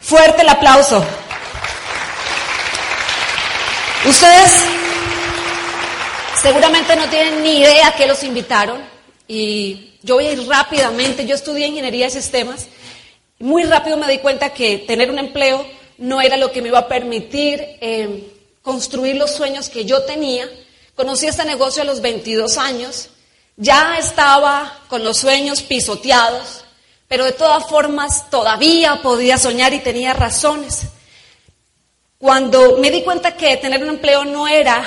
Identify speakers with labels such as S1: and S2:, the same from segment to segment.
S1: Fuerte el aplauso. Ustedes seguramente no tienen ni idea que los invitaron y yo voy a ir rápidamente. Yo estudié ingeniería de sistemas. Muy rápido me di cuenta que tener un empleo no era lo que me iba a permitir eh, construir los sueños que yo tenía. Conocí este negocio a los 22 años. Ya estaba con los sueños pisoteados pero de todas formas todavía podía soñar y tenía razones. Cuando me di cuenta que tener un empleo no era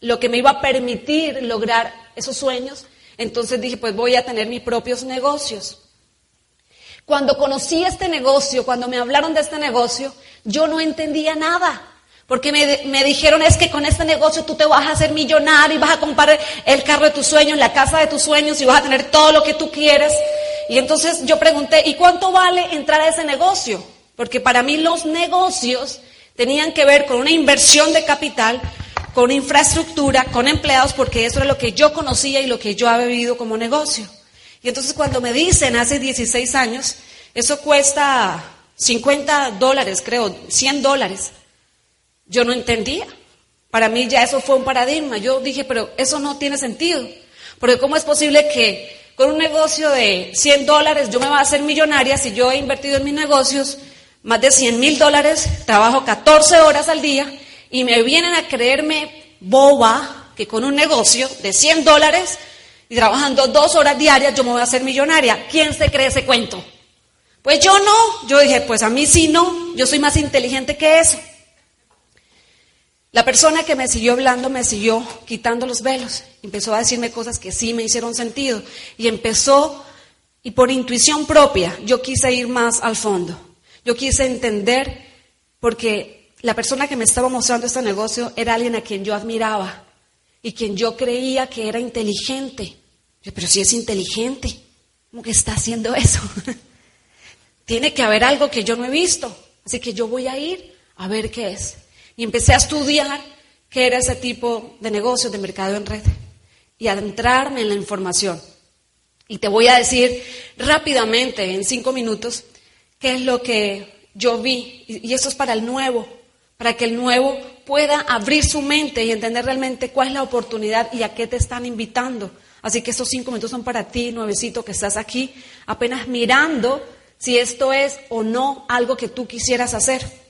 S1: lo que me iba a permitir lograr esos sueños, entonces dije, pues voy a tener mis propios negocios. Cuando conocí este negocio, cuando me hablaron de este negocio, yo no entendía nada. Porque me, me, dijeron es que con este negocio tú te vas a hacer millonario y vas a comprar el carro de tus sueños, la casa de tus sueños y vas a tener todo lo que tú quieres. Y entonces yo pregunté, ¿y cuánto vale entrar a ese negocio? Porque para mí los negocios tenían que ver con una inversión de capital, con infraestructura, con empleados, porque eso era lo que yo conocía y lo que yo había vivido como negocio. Y entonces cuando me dicen hace 16 años, eso cuesta 50 dólares, creo, 100 dólares, yo no entendía. Para mí ya eso fue un paradigma. Yo dije, pero eso no tiene sentido. Porque ¿cómo es posible que con un negocio de 100 dólares yo me voy a hacer millonaria si yo he invertido en mis negocios más de 100 mil dólares, trabajo 14 horas al día y me vienen a creerme boba que con un negocio de 100 dólares y trabajando dos horas diarias yo me voy a hacer millonaria. ¿Quién se cree ese cuento? Pues yo no. Yo dije, pues a mí sí no. Yo soy más inteligente que eso. La persona que me siguió hablando me siguió quitando los velos, empezó a decirme cosas que sí me hicieron sentido y empezó, y por intuición propia, yo quise ir más al fondo. Yo quise entender porque la persona que me estaba mostrando este negocio era alguien a quien yo admiraba y quien yo creía que era inteligente. pero si es inteligente, ¿cómo que está haciendo eso? Tiene que haber algo que yo no he visto, así que yo voy a ir a ver qué es. Y empecé a estudiar qué era ese tipo de negocio de mercado en red y adentrarme en la información. Y te voy a decir rápidamente, en cinco minutos, qué es lo que yo vi. Y eso es para el nuevo, para que el nuevo pueda abrir su mente y entender realmente cuál es la oportunidad y a qué te están invitando. Así que estos cinco minutos son para ti, nuevecito, que estás aquí, apenas mirando si esto es o no algo que tú quisieras hacer.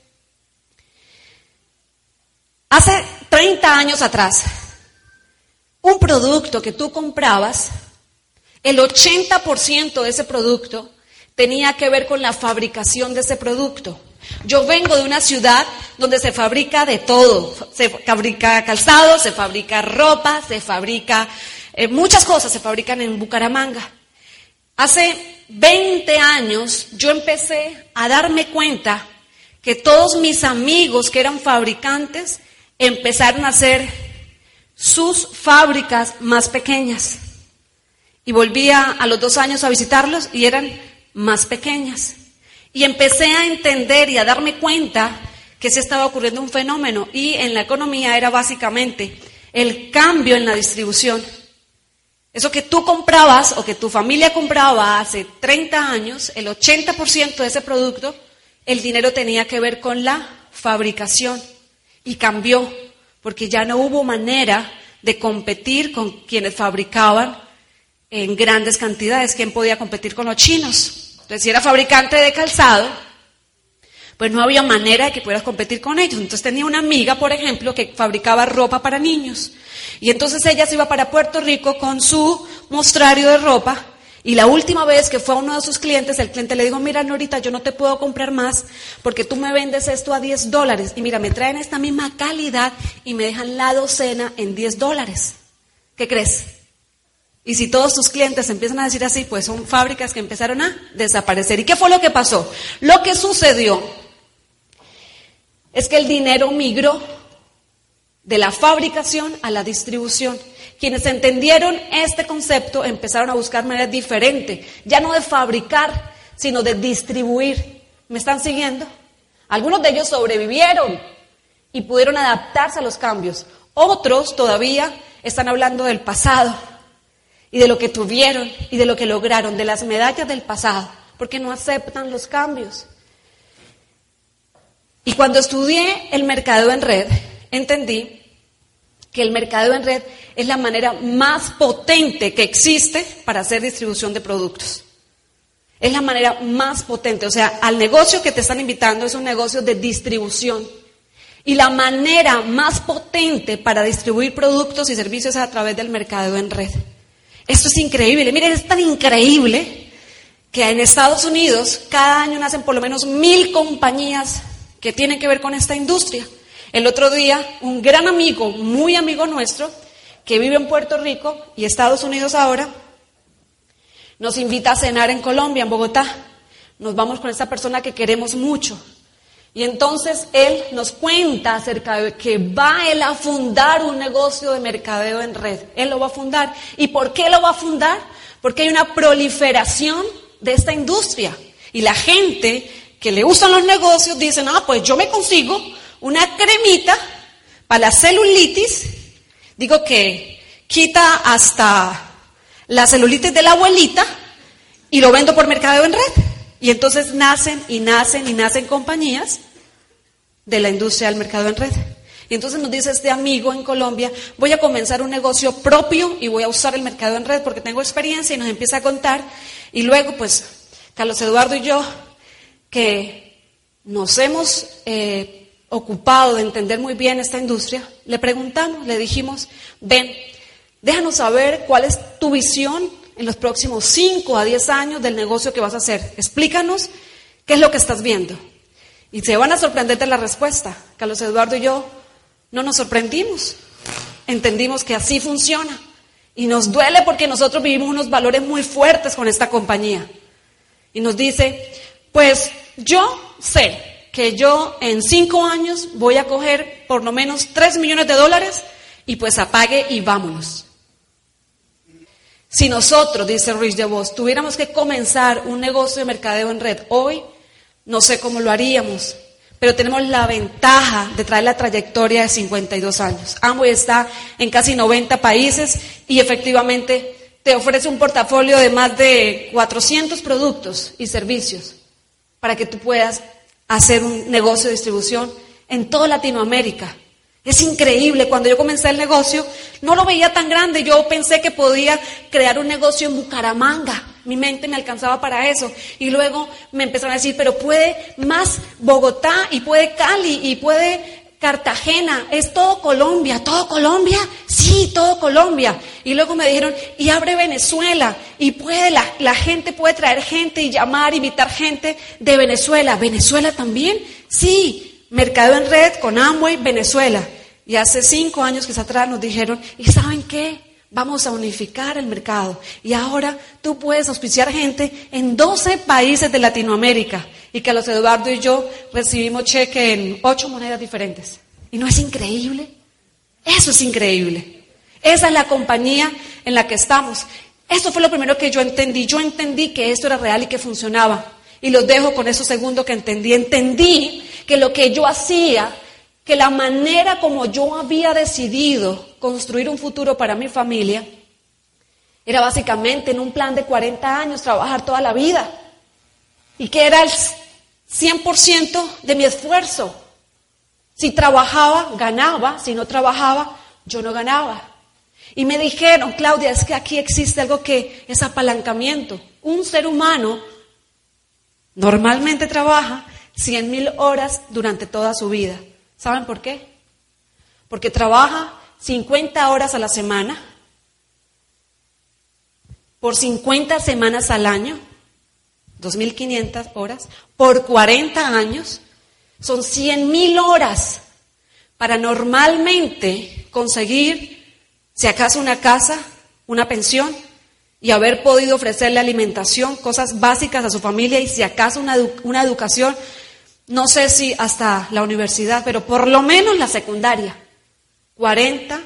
S1: Hace 30 años atrás, un producto que tú comprabas, el 80% de ese producto tenía que ver con la fabricación de ese producto. Yo vengo de una ciudad donde se fabrica de todo. Se fabrica calzado, se fabrica ropa, se fabrica eh, muchas cosas, se fabrican en Bucaramanga. Hace 20 años yo empecé a darme cuenta que todos mis amigos que eran fabricantes empezaron a hacer sus fábricas más pequeñas. Y volvía a los dos años a visitarlos y eran más pequeñas. Y empecé a entender y a darme cuenta que se estaba ocurriendo un fenómeno y en la economía era básicamente el cambio en la distribución. Eso que tú comprabas o que tu familia compraba hace 30 años, el 80% de ese producto, el dinero tenía que ver con la fabricación. Y cambió, porque ya no hubo manera de competir con quienes fabricaban en grandes cantidades. ¿Quién podía competir con los chinos? Entonces, si era fabricante de calzado, pues no había manera de que pudieras competir con ellos. Entonces tenía una amiga, por ejemplo, que fabricaba ropa para niños. Y entonces ella se iba para Puerto Rico con su mostrario de ropa y la última vez que fue a uno de sus clientes, el cliente le dijo, mira Norita, yo no te puedo comprar más porque tú me vendes esto a 10 dólares y mira, me traen esta misma calidad y me dejan la docena en 10 dólares. ¿Qué crees? Y si todos tus clientes empiezan a decir así, pues son fábricas que empezaron a desaparecer. ¿Y qué fue lo que pasó? Lo que sucedió es que el dinero migró de la fabricación a la distribución. Quienes entendieron este concepto empezaron a buscar maneras diferentes, ya no de fabricar, sino de distribuir. ¿Me están siguiendo? Algunos de ellos sobrevivieron y pudieron adaptarse a los cambios. Otros todavía están hablando del pasado y de lo que tuvieron y de lo que lograron, de las medallas del pasado, porque no aceptan los cambios. Y cuando estudié el mercado en red, entendí que el mercado en red es la manera más potente que existe para hacer distribución de productos. Es la manera más potente. O sea, al negocio que te están invitando es un negocio de distribución. Y la manera más potente para distribuir productos y servicios es a través del mercado en red. Esto es increíble. Miren, es tan increíble que en Estados Unidos cada año nacen por lo menos mil compañías que tienen que ver con esta industria. El otro día, un gran amigo, muy amigo nuestro, que vive en Puerto Rico y Estados Unidos ahora, nos invita a cenar en Colombia, en Bogotá. Nos vamos con esta persona que queremos mucho. Y entonces él nos cuenta acerca de que va él a fundar un negocio de mercadeo en red. Él lo va a fundar. ¿Y por qué lo va a fundar? Porque hay una proliferación de esta industria. Y la gente que le usan los negocios dicen, ah, pues yo me consigo una cremita para la celulitis. Digo que quita hasta la celulitis de la abuelita y lo vendo por mercadeo en red. Y entonces nacen y nacen y nacen compañías de la industria del mercado en red. Y entonces nos dice este amigo en Colombia, voy a comenzar un negocio propio y voy a usar el mercado en red porque tengo experiencia y nos empieza a contar. Y luego, pues, Carlos Eduardo y yo, que nos hemos eh, ocupado de entender muy bien esta industria, le preguntamos, le dijimos, ven, déjanos saber cuál es tu visión en los próximos 5 a 10 años del negocio que vas a hacer. Explícanos qué es lo que estás viendo. Y se van a sorprender de la respuesta. Carlos Eduardo y yo no nos sorprendimos. Entendimos que así funciona. Y nos duele porque nosotros vivimos unos valores muy fuertes con esta compañía. Y nos dice, pues yo sé que yo en cinco años voy a coger por lo menos tres millones de dólares y pues apague y vámonos. Si nosotros, dice Rich DeVos, tuviéramos que comenzar un negocio de mercadeo en red hoy, no sé cómo lo haríamos, pero tenemos la ventaja de traer la trayectoria de 52 años. Amway está en casi 90 países y efectivamente te ofrece un portafolio de más de 400 productos y servicios para que tú puedas hacer un negocio de distribución en toda Latinoamérica. Es increíble, cuando yo comencé el negocio no lo veía tan grande, yo pensé que podía crear un negocio en Bucaramanga, mi mente me alcanzaba para eso. Y luego me empezaron a decir, pero puede más Bogotá y puede Cali y puede Cartagena, es todo Colombia, todo Colombia, sí, todo Colombia. Y luego me dijeron, y abre Venezuela, y puede, la, la gente puede traer gente y llamar, invitar gente de Venezuela. ¿Venezuela también? Sí, Mercado en Red con Amway Venezuela. Y hace cinco años que atrás nos dijeron, ¿y saben qué? Vamos a unificar el mercado. Y ahora tú puedes auspiciar gente en 12 países de Latinoamérica. Y que los Eduardo y yo recibimos cheque en ocho monedas diferentes. ¿Y no es increíble? Eso es increíble. Esa es la compañía en la que estamos. Eso fue lo primero que yo entendí. Yo entendí que esto era real y que funcionaba. Y los dejo con eso segundo que entendí. Entendí que lo que yo hacía, que la manera como yo había decidido construir un futuro para mi familia, era básicamente en un plan de 40 años trabajar toda la vida. Y que era el 100% de mi esfuerzo. Si trabajaba, ganaba. Si no trabajaba, yo no ganaba. Y me dijeron, Claudia, es que aquí existe algo que es apalancamiento. Un ser humano normalmente trabaja 100 mil horas durante toda su vida. ¿Saben por qué? Porque trabaja 50 horas a la semana, por 50 semanas al año, 2.500 horas, por 40 años, son 100 mil horas para normalmente conseguir, si acaso, una casa, una pensión y haber podido ofrecerle alimentación, cosas básicas a su familia y si acaso una, una educación, no sé si hasta la universidad, pero por lo menos la secundaria. 40,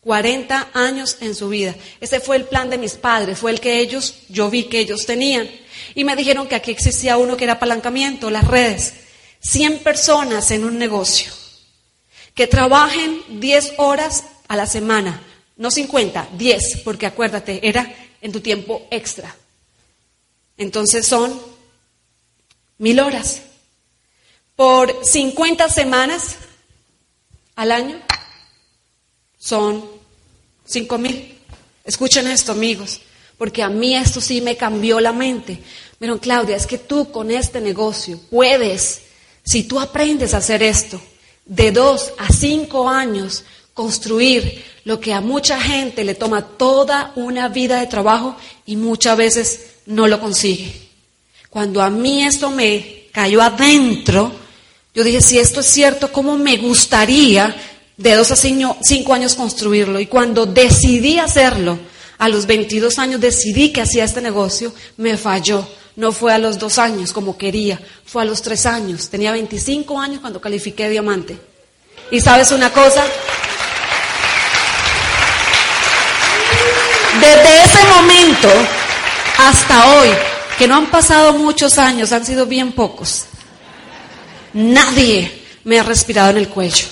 S1: 40 años en su vida. Ese fue el plan de mis padres, fue el que ellos, yo vi que ellos tenían. Y me dijeron que aquí existía uno que era apalancamiento, las redes. 100 personas en un negocio que trabajen 10 horas a la semana, no 50, 10, porque acuérdate, era en tu tiempo extra. Entonces son mil horas. Por 50 semanas al año son cinco mil. Escuchen esto, amigos, porque a mí esto sí me cambió la mente. Pero Claudia, es que tú con este negocio puedes si tú aprendes a hacer esto, de dos a cinco años, construir lo que a mucha gente le toma toda una vida de trabajo y muchas veces no lo consigue. Cuando a mí esto me cayó adentro, yo dije, si esto es cierto, ¿cómo me gustaría de dos a cinco años construirlo? Y cuando decidí hacerlo, a los 22 años decidí que hacía este negocio, me falló no fue a los dos años como quería, fue a los tres años. Tenía 25 años cuando califiqué diamante. Y sabes una cosa, desde ese momento hasta hoy, que no han pasado muchos años, han sido bien pocos, nadie me ha respirado en el cuello.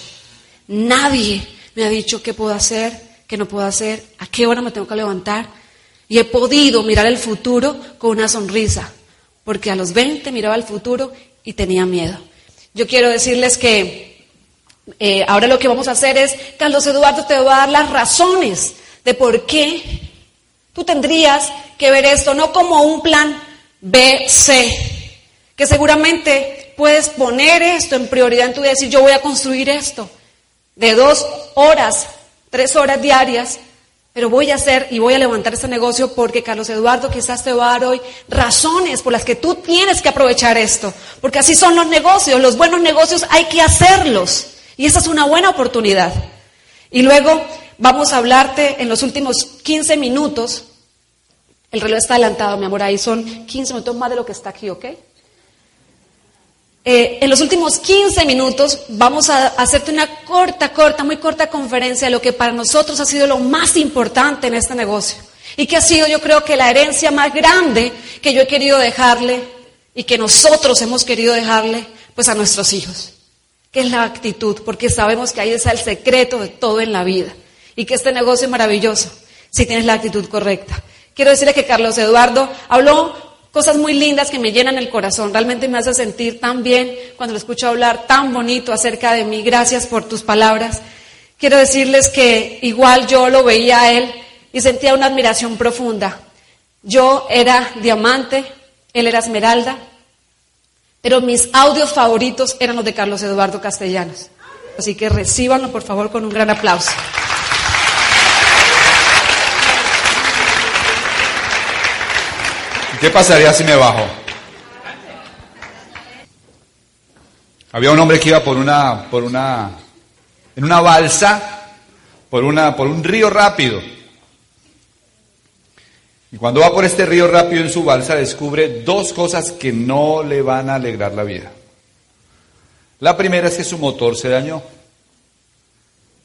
S1: Nadie me ha dicho qué puedo hacer, qué no puedo hacer, a qué hora me tengo que levantar. Y he podido mirar el futuro con una sonrisa porque a los 20 miraba el futuro y tenía miedo. Yo quiero decirles que eh, ahora lo que vamos a hacer es, Carlos Eduardo te va a dar las razones de por qué tú tendrías que ver esto, no como un plan B, C, que seguramente puedes poner esto en prioridad en tu vida y decir, yo voy a construir esto de dos horas, tres horas diarias pero voy a hacer y voy a levantar este negocio porque Carlos Eduardo quizás te va a dar hoy razones por las que tú tienes que aprovechar esto. Porque así son los negocios. Los buenos negocios hay que hacerlos. Y esa es una buena oportunidad. Y luego vamos a hablarte en los últimos 15 minutos. El reloj está adelantado, mi amor. Ahí son 15 minutos más de lo que está aquí, ¿ok? Eh, en los últimos 15 minutos vamos a hacerte una corta, corta, muy corta conferencia de lo que para nosotros ha sido lo más importante en este negocio. Y que ha sido yo creo que la herencia más grande que yo he querido dejarle y que nosotros hemos querido dejarle pues a nuestros hijos. Que es la actitud, porque sabemos que ahí está el secreto de todo en la vida. Y que este negocio es maravilloso si tienes la actitud correcta. Quiero decirle que Carlos Eduardo habló cosas muy lindas que me llenan el corazón. Realmente me hace sentir tan bien cuando lo escucho hablar tan bonito acerca de mí. Gracias por tus palabras. Quiero decirles que igual yo lo veía a él y sentía una admiración profunda. Yo era diamante, él era esmeralda, pero mis audios favoritos eran los de Carlos Eduardo Castellanos. Así que recíbanlo por favor con un gran aplauso.
S2: ¿Qué pasaría si me bajo? Había un hombre que iba por una, por una, en una balsa, por una, por un río rápido. Y cuando va por este río rápido en su balsa, descubre dos cosas que no le van a alegrar la vida. La primera es que su motor se dañó.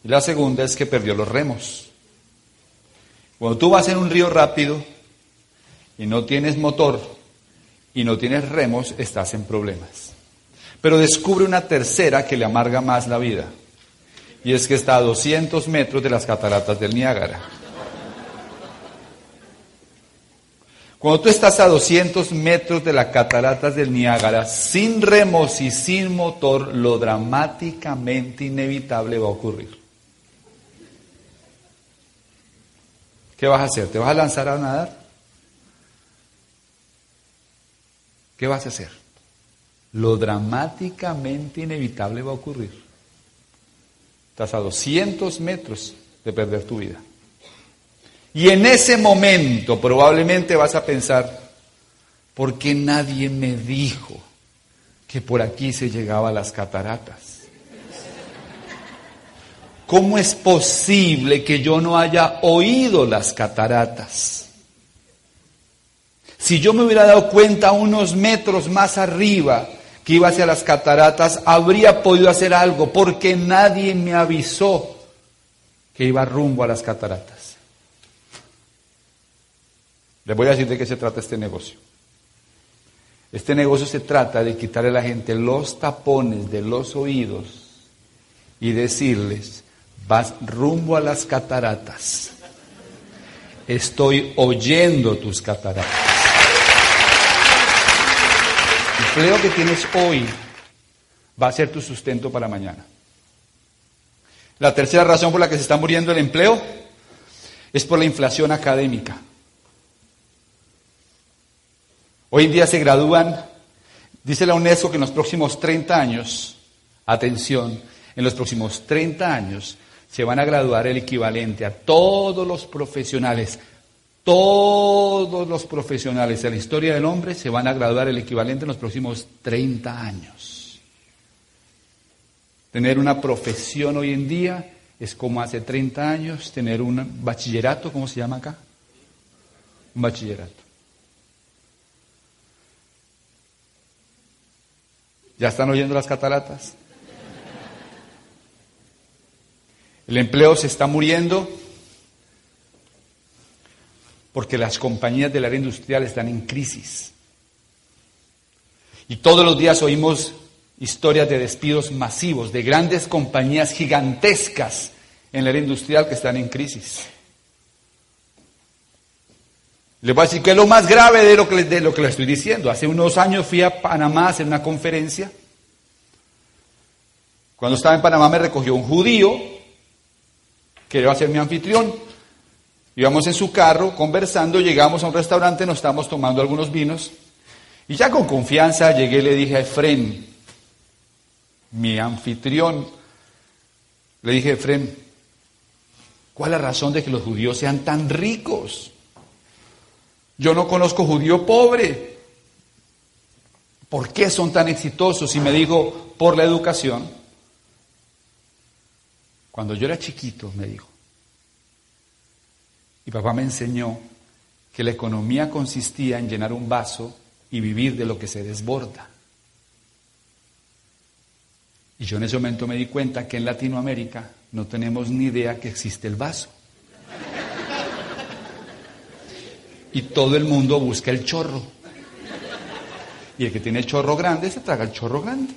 S2: Y la segunda es que perdió los remos. Cuando tú vas en un río rápido, y no tienes motor y no tienes remos, estás en problemas. Pero descubre una tercera que le amarga más la vida. Y es que está a 200 metros de las cataratas del Niágara. Cuando tú estás a 200 metros de las cataratas del Niágara, sin remos y sin motor, lo dramáticamente inevitable va a ocurrir. ¿Qué vas a hacer? ¿Te vas a lanzar a nadar? ¿Qué vas a hacer? Lo dramáticamente inevitable va a ocurrir. Estás a 200 metros de perder tu vida. Y en ese momento probablemente vas a pensar, ¿por qué nadie me dijo que por aquí se llegaba a las cataratas? ¿cómo es posible que yo no haya oído las cataratas? Si yo me hubiera dado cuenta unos metros más arriba que iba hacia las cataratas, habría podido hacer algo porque nadie me avisó que iba rumbo a las cataratas. Les voy a decir de qué se trata este negocio. Este negocio se trata de quitarle a la gente los tapones de los oídos y decirles, vas rumbo a las cataratas. Estoy oyendo tus cataratas. El empleo que tienes hoy va a ser tu sustento para mañana. La tercera razón por la que se está muriendo el empleo es por la inflación académica. Hoy en día se gradúan, dice la UNESCO que en los próximos 30 años, atención, en los próximos 30 años se van a graduar el equivalente a todos los profesionales, todos los profesionales de la historia del hombre se van a graduar el equivalente en los próximos 30 años. Tener una profesión hoy en día es como hace 30 años tener un bachillerato, ¿cómo se llama acá? Un bachillerato. ¿Ya están oyendo las cataratas? El empleo se está muriendo porque las compañías del área industrial están en crisis. Y todos los días oímos historias de despidos masivos de grandes compañías gigantescas en el área industrial que están en crisis. Les voy a decir que es lo más grave de lo que, de lo que les estoy diciendo. Hace unos años fui a Panamá a hacer una conferencia. Cuando estaba en Panamá me recogió un judío que iba a ser mi anfitrión. Íbamos en su carro conversando, llegamos a un restaurante, nos estábamos tomando algunos vinos. Y ya con confianza llegué y le dije a Efren, mi anfitrión, le dije, Efren, ¿cuál es la razón de que los judíos sean tan ricos? Yo no conozco judío pobre. ¿Por qué son tan exitosos? Y me dijo, por la educación. Cuando yo era chiquito, me dijo, mi papá me enseñó que la economía consistía en llenar un vaso y vivir de lo que se desborda. Y yo en ese momento me di cuenta que en Latinoamérica no tenemos ni idea que existe el vaso. Y todo el mundo busca el chorro. Y el que tiene el chorro grande se traga el chorro grande.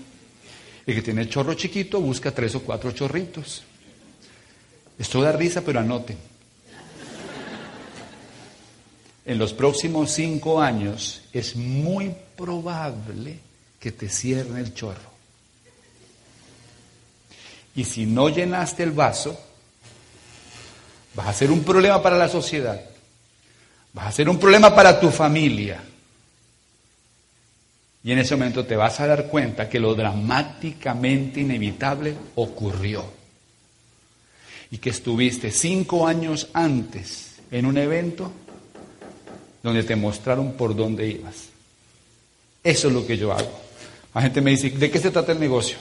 S2: El que tiene el chorro chiquito busca tres o cuatro chorritos. Esto da risa, pero anoten. En los próximos cinco años es muy probable que te cierre el chorro. Y si no llenaste el vaso, vas a ser un problema para la sociedad. Vas a ser un problema para tu familia. Y en ese momento te vas a dar cuenta que lo dramáticamente inevitable ocurrió. Y que estuviste cinco años antes en un evento donde te mostraron por dónde ibas. Eso es lo que yo hago. La gente me dice, ¿de qué se trata el negocio?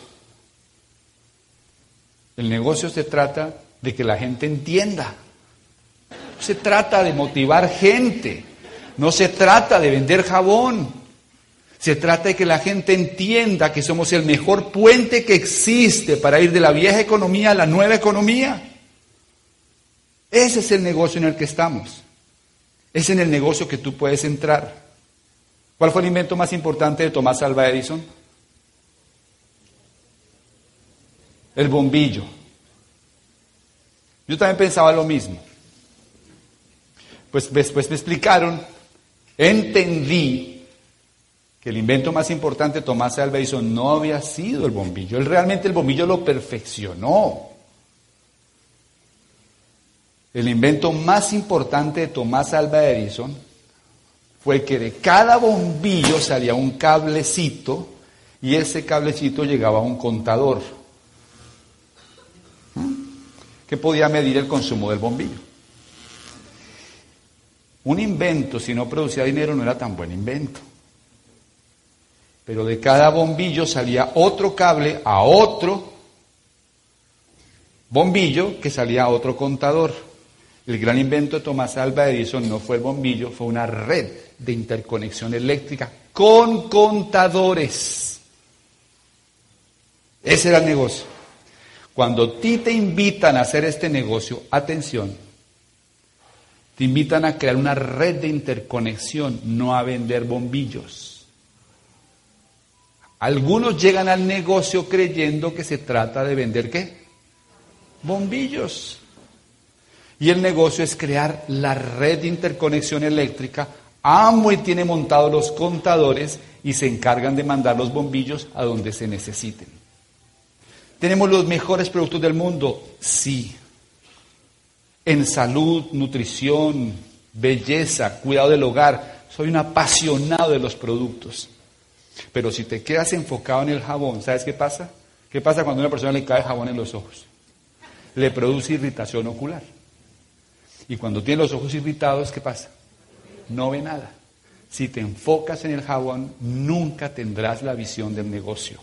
S2: El negocio se trata de que la gente entienda. No se trata de motivar gente. No se trata de vender jabón. Se trata de que la gente entienda que somos el mejor puente que existe para ir de la vieja economía a la nueva economía. Ese es el negocio en el que estamos. Es en el negocio que tú puedes entrar. ¿Cuál fue el invento más importante de Tomás Alva Edison? el bombillo. Yo también pensaba lo mismo. Pues después me explicaron, entendí que el invento más importante de Tomás Alva Edison no había sido el bombillo. Él realmente el bombillo lo perfeccionó. El invento más importante de Tomás Alva Edison fue que de cada bombillo salía un cablecito y ese cablecito llegaba a un contador que podía medir el consumo del bombillo. Un invento, si no producía dinero, no era tan buen invento. Pero de cada bombillo salía otro cable a otro bombillo que salía otro contador. El gran invento de Tomás Alva Edison no fue el bombillo, fue una red de interconexión eléctrica con contadores. Ese era el negocio. Cuando a ti te invitan a hacer este negocio, atención, te invitan a crear una red de interconexión, no a vender bombillos. Algunos llegan al negocio creyendo que se trata de vender qué? Bombillos. Y el negocio es crear la red de interconexión eléctrica. Amway tiene montados los contadores y se encargan de mandar los bombillos a donde se necesiten. ¿Tenemos los mejores productos del mundo? Sí en salud, nutrición, belleza, cuidado del hogar. Soy un apasionado de los productos. Pero si te quedas enfocado en el jabón, ¿sabes qué pasa? ¿Qué pasa cuando a una persona le cae jabón en los ojos? Le produce irritación ocular. Y cuando tiene los ojos irritados, ¿qué pasa? No ve nada. Si te enfocas en el jabón, nunca tendrás la visión del negocio.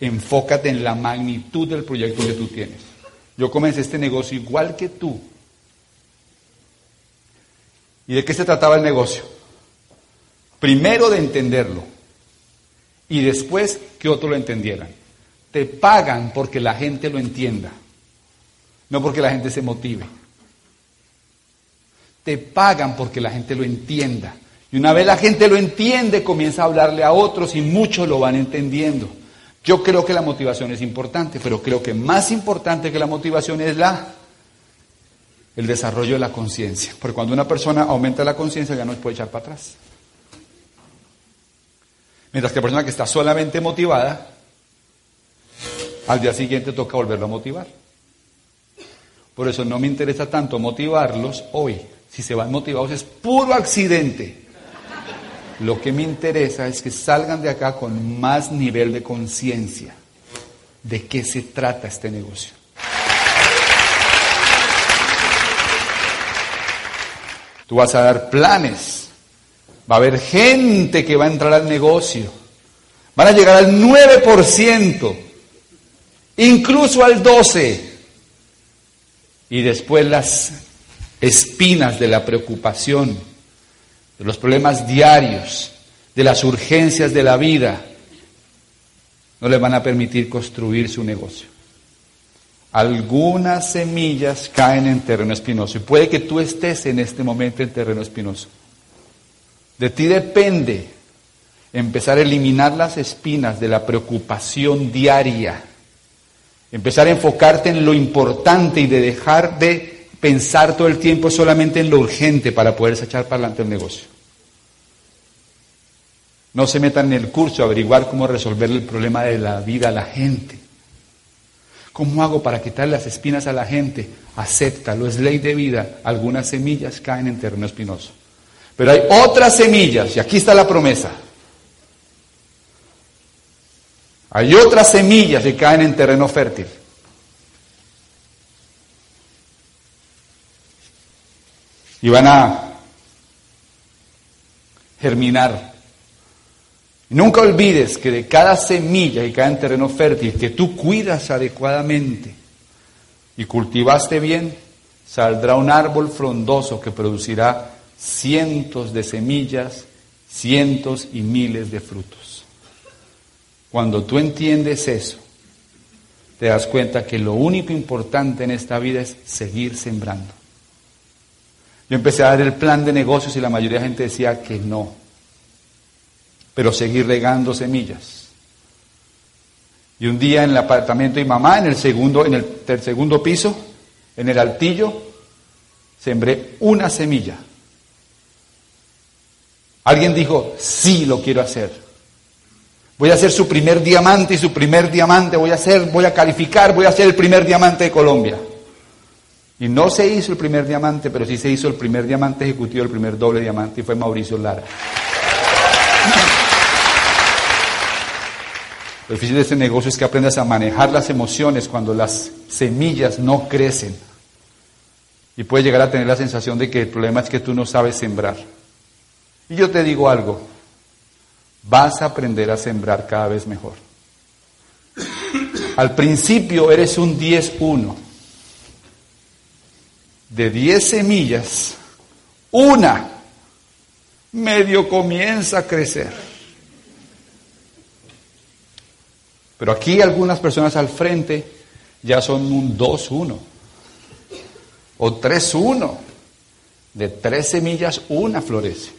S2: Enfócate en la magnitud del proyecto que tú tienes. Yo comencé este negocio igual que tú. ¿Y de qué se trataba el negocio? Primero de entenderlo y después que otros lo entendieran. Te pagan porque la gente lo entienda, no porque la gente se motive. Te pagan porque la gente lo entienda. Y una vez la gente lo entiende, comienza a hablarle a otros y muchos lo van entendiendo. Yo creo que la motivación es importante, pero creo que más importante que la motivación es la el desarrollo de la conciencia. Porque cuando una persona aumenta la conciencia ya no puede echar para atrás. Mientras que la persona que está solamente motivada, al día siguiente toca volverlo a motivar. Por eso no me interesa tanto motivarlos hoy. Si se van motivados es puro accidente. Lo que me interesa es que salgan de acá con más nivel de conciencia de qué se trata este negocio. Tú vas a dar planes. Va a haber gente que va a entrar al negocio. Van a llegar al 9%, incluso al 12%. Y después las espinas de la preocupación de los problemas diarios, de las urgencias de la vida, no le van a permitir construir su negocio. Algunas semillas caen en terreno espinoso y puede que tú estés en este momento en terreno espinoso. De ti depende empezar a eliminar las espinas de la preocupación diaria, empezar a enfocarte en lo importante y de dejar de pensar todo el tiempo solamente en lo urgente para poderse echar para adelante el negocio. No se metan en el curso a averiguar cómo resolver el problema de la vida a la gente. ¿Cómo hago para quitar las espinas a la gente? Acéptalo, es ley de vida. Algunas semillas caen en terreno espinoso. Pero hay otras semillas, y aquí está la promesa. Hay otras semillas que caen en terreno fértil. y van a germinar. Nunca olvides que de cada semilla que cae en terreno fértil, que tú cuidas adecuadamente y cultivaste bien, saldrá un árbol frondoso que producirá cientos de semillas, cientos y miles de frutos. Cuando tú entiendes eso, te das cuenta que lo único importante en esta vida es seguir sembrando. Yo empecé a dar el plan de negocios y la mayoría de gente decía que no. Pero seguir regando semillas. Y un día en el apartamento de mi mamá, en el segundo, en el segundo piso, en el altillo, sembré una semilla. Alguien dijo, sí lo quiero hacer. Voy a hacer su primer diamante y su primer diamante voy a hacer, voy a calificar, voy a ser el primer diamante de Colombia. Y no se hizo el primer diamante, pero sí se hizo el primer diamante ejecutivo, el primer doble diamante, y fue Mauricio Lara. Lo difícil de este negocio es que aprendas a manejar las emociones cuando las semillas no crecen. Y puedes llegar a tener la sensación de que el problema es que tú no sabes sembrar. Y yo te digo algo, vas a aprender a sembrar cada vez mejor. Al principio eres un 10-1. De 10 semillas, una medio comienza a crecer. Pero aquí algunas personas al frente ya son un 2-1 o 3-1. De tres semillas, una florece.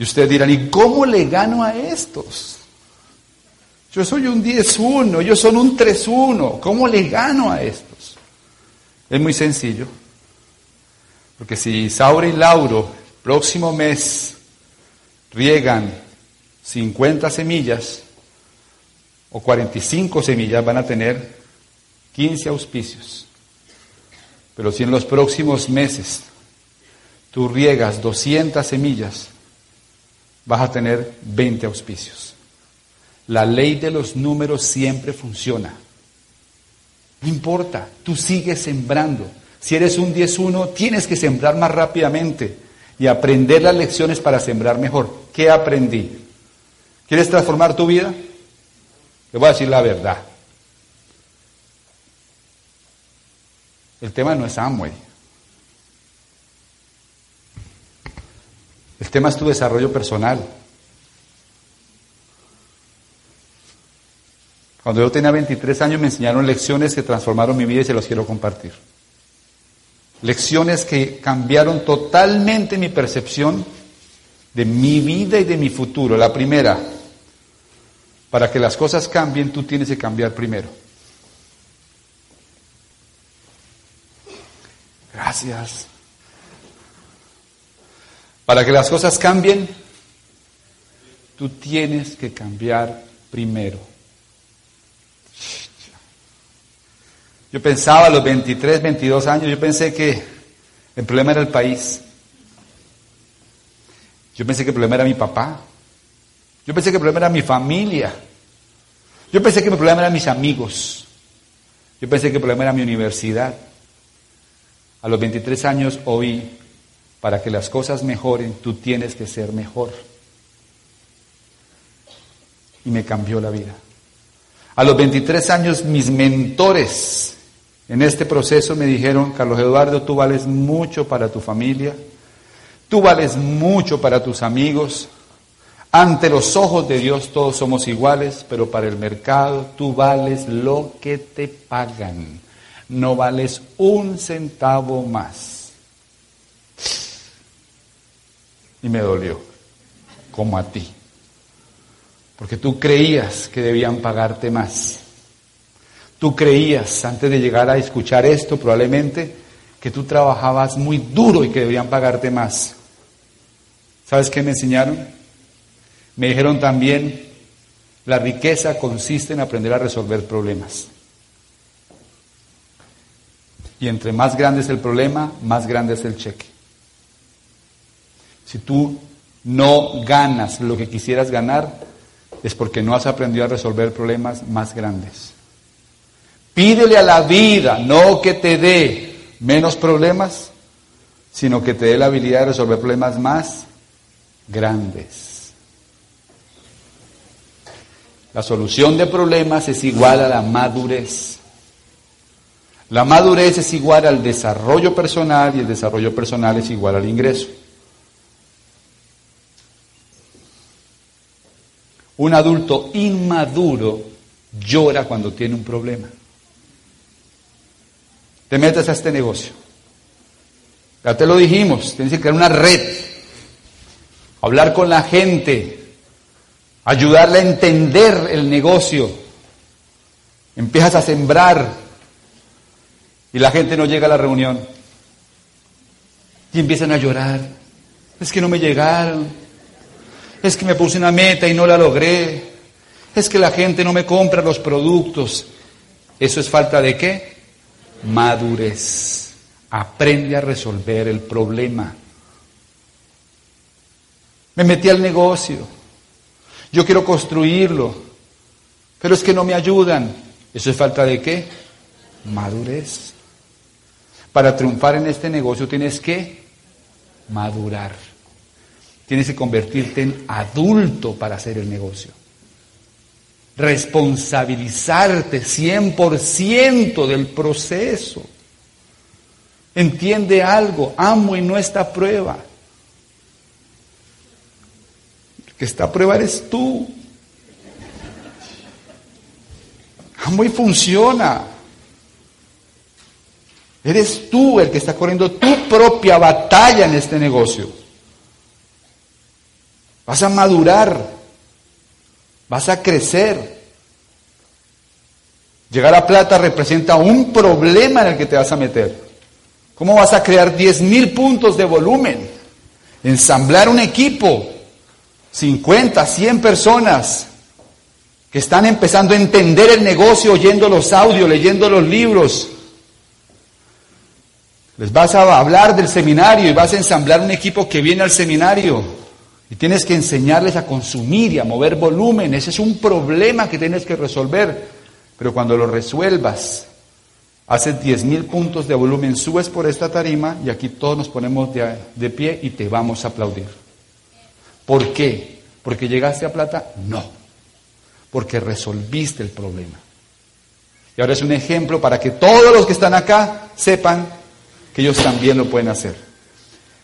S2: Y ustedes dirán, ¿y cómo le gano a estos? Yo soy un 10-1, yo soy un 3-1. ¿Cómo le gano a estos? Es muy sencillo. Porque si Saura y Lauro próximo mes riegan 50 semillas o 45 semillas, van a tener 15 auspicios. Pero si en los próximos meses tú riegas 200 semillas, vas a tener 20 auspicios. La ley de los números siempre funciona. No importa, tú sigues sembrando. Si eres un 10-1, tienes que sembrar más rápidamente y aprender las lecciones para sembrar mejor. ¿Qué aprendí? ¿Quieres transformar tu vida? Le voy a decir la verdad. El tema no es Amway. El tema es tu desarrollo personal. Cuando yo tenía 23 años me enseñaron lecciones que transformaron mi vida y se los quiero compartir. Lecciones que cambiaron totalmente mi percepción de mi vida y de mi futuro. La primera, para que las cosas cambien, tú tienes que cambiar primero. Gracias. Para que las cosas cambien, tú tienes que cambiar primero. Yo pensaba a los 23, 22 años, yo pensé que el problema era el país. Yo pensé que el problema era mi papá. Yo pensé que el problema era mi familia. Yo pensé que el problema eran mis amigos. Yo pensé que el problema era mi universidad. A los 23 años oí, para que las cosas mejoren, tú tienes que ser mejor. Y me cambió la vida. A los 23 años mis mentores en este proceso me dijeron, Carlos Eduardo, tú vales mucho para tu familia, tú vales mucho para tus amigos, ante los ojos de Dios todos somos iguales, pero para el mercado tú vales lo que te pagan, no vales un centavo más. Y me dolió, como a ti, porque tú creías que debían pagarte más. Tú creías, antes de llegar a escuchar esto, probablemente, que tú trabajabas muy duro y que debían pagarte más. ¿Sabes qué me enseñaron? Me dijeron también, la riqueza consiste en aprender a resolver problemas. Y entre más grande es el problema, más grande es el cheque. Si tú no ganas lo que quisieras ganar, es porque no has aprendido a resolver problemas más grandes. Pídele a la vida, no que te dé menos problemas, sino que te dé la habilidad de resolver problemas más grandes. La solución de problemas es igual a la madurez. La madurez es igual al desarrollo personal y el desarrollo personal es igual al ingreso. Un adulto inmaduro llora cuando tiene un problema te metes a este negocio. Ya te lo dijimos, tienes que crear una red, hablar con la gente, ayudarle a entender el negocio. Empiezas a sembrar y la gente no llega a la reunión. Y empiezan a llorar. Es que no me llegaron. Es que me puse una meta y no la logré. Es que la gente no me compra los productos. ¿Eso es falta de qué? madurez. Aprende a resolver el problema. Me metí al negocio. Yo quiero construirlo. Pero es que no me ayudan. ¿Eso es falta de qué? Madurez. Para triunfar en este negocio tienes que madurar. Tienes que convertirte en adulto para hacer el negocio. responsabilizarte 100% del proceso. Entiende algo, amo y no está prueba. Que está a prueba eres tú. Amo y funciona. Eres tú el que está corriendo tu propia batalla en este negocio. Vas a madurar, vas a crecer. Llegar a plata representa un problema en el que te vas a meter. ¿Cómo vas a crear 10.000 puntos de volumen? Ensamblar un equipo, 50, 100 personas que están empezando a entender el negocio oyendo los audios, leyendo los libros. Les vas a hablar del seminario y vas a ensamblar un equipo que viene al seminario. Y tienes que enseñarles a consumir y a mover volumen. Ese es un problema que tienes que resolver. Pero cuando lo resuelvas, haces 10.000 puntos de volumen, subes por esta tarima y aquí todos nos ponemos de, de, pie y te vamos a aplaudir. ¿Por qué? ¿Porque llegaste a plata? No, porque resolviste el problema. Y ahora es un ejemplo para que todos los que están acá sepan que ellos también lo pueden hacer.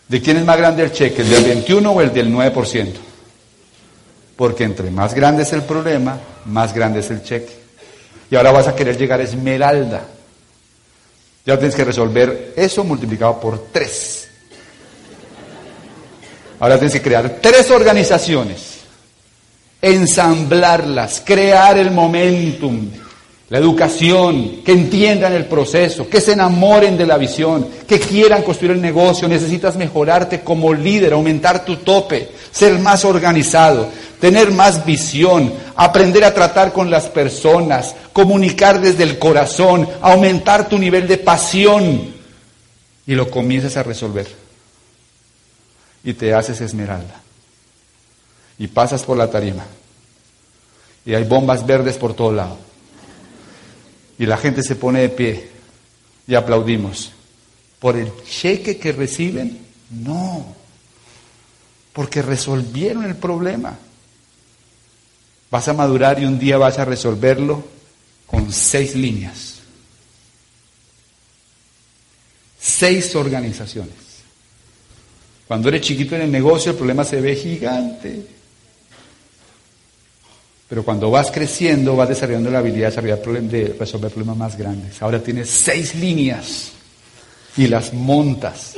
S2: ¿De quién es más grande el cheque? ¿El del 21 o el del 9%? Porque entre más grande es el problema, más grande es el cheque. Y ahora vas a querer llegar a esmeralda. Ya tienes que resolver eso multiplicado por tres. Ahora tienes que crear tres organizaciones, ensamblarlas, crear el momentum, la educación, que entiendan el proceso, que se enamoren de la visión, que quieran construir el negocio. Necesitas mejorarte como líder, aumentar tu tope, ser más organizado, tener más visión, aprender a tratar con las personas, comunicar desde el corazón, aumentar tu nivel de pasión y lo comienzas a resolver. Y te haces esmeralda. Y pasas por la tarima. Y hay bombas verdes por todo lado. Y la gente se pone de pie y aplaudimos. ¿Por el cheque que reciben? No. Porque resolvieron el problema. Vas a madurar y un día vas a resolverlo con seis líneas. Seis organizaciones. Cuando eres chiquito en el negocio el problema se ve gigante. Pero cuando vas creciendo vas desarrollando la habilidad de resolver problemas más grandes. Ahora tienes seis líneas y las montas.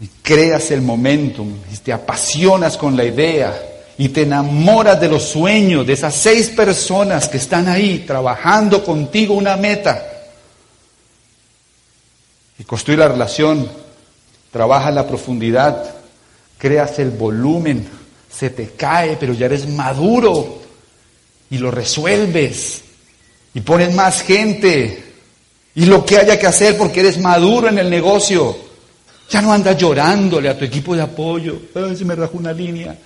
S2: Y creas el momentum y te apasionas con la idea y te enamoras de los sueños de esas seis personas que están ahí trabajando contigo una meta. Y construye la relación, trabaja la profundidad, creas el volumen, se te cae, pero ya eres maduro y lo resuelves y pones más gente y lo que haya que hacer porque eres maduro en el negocio. Ya no andas llorándole a tu equipo de apoyo. Ay, se me rajó una línea.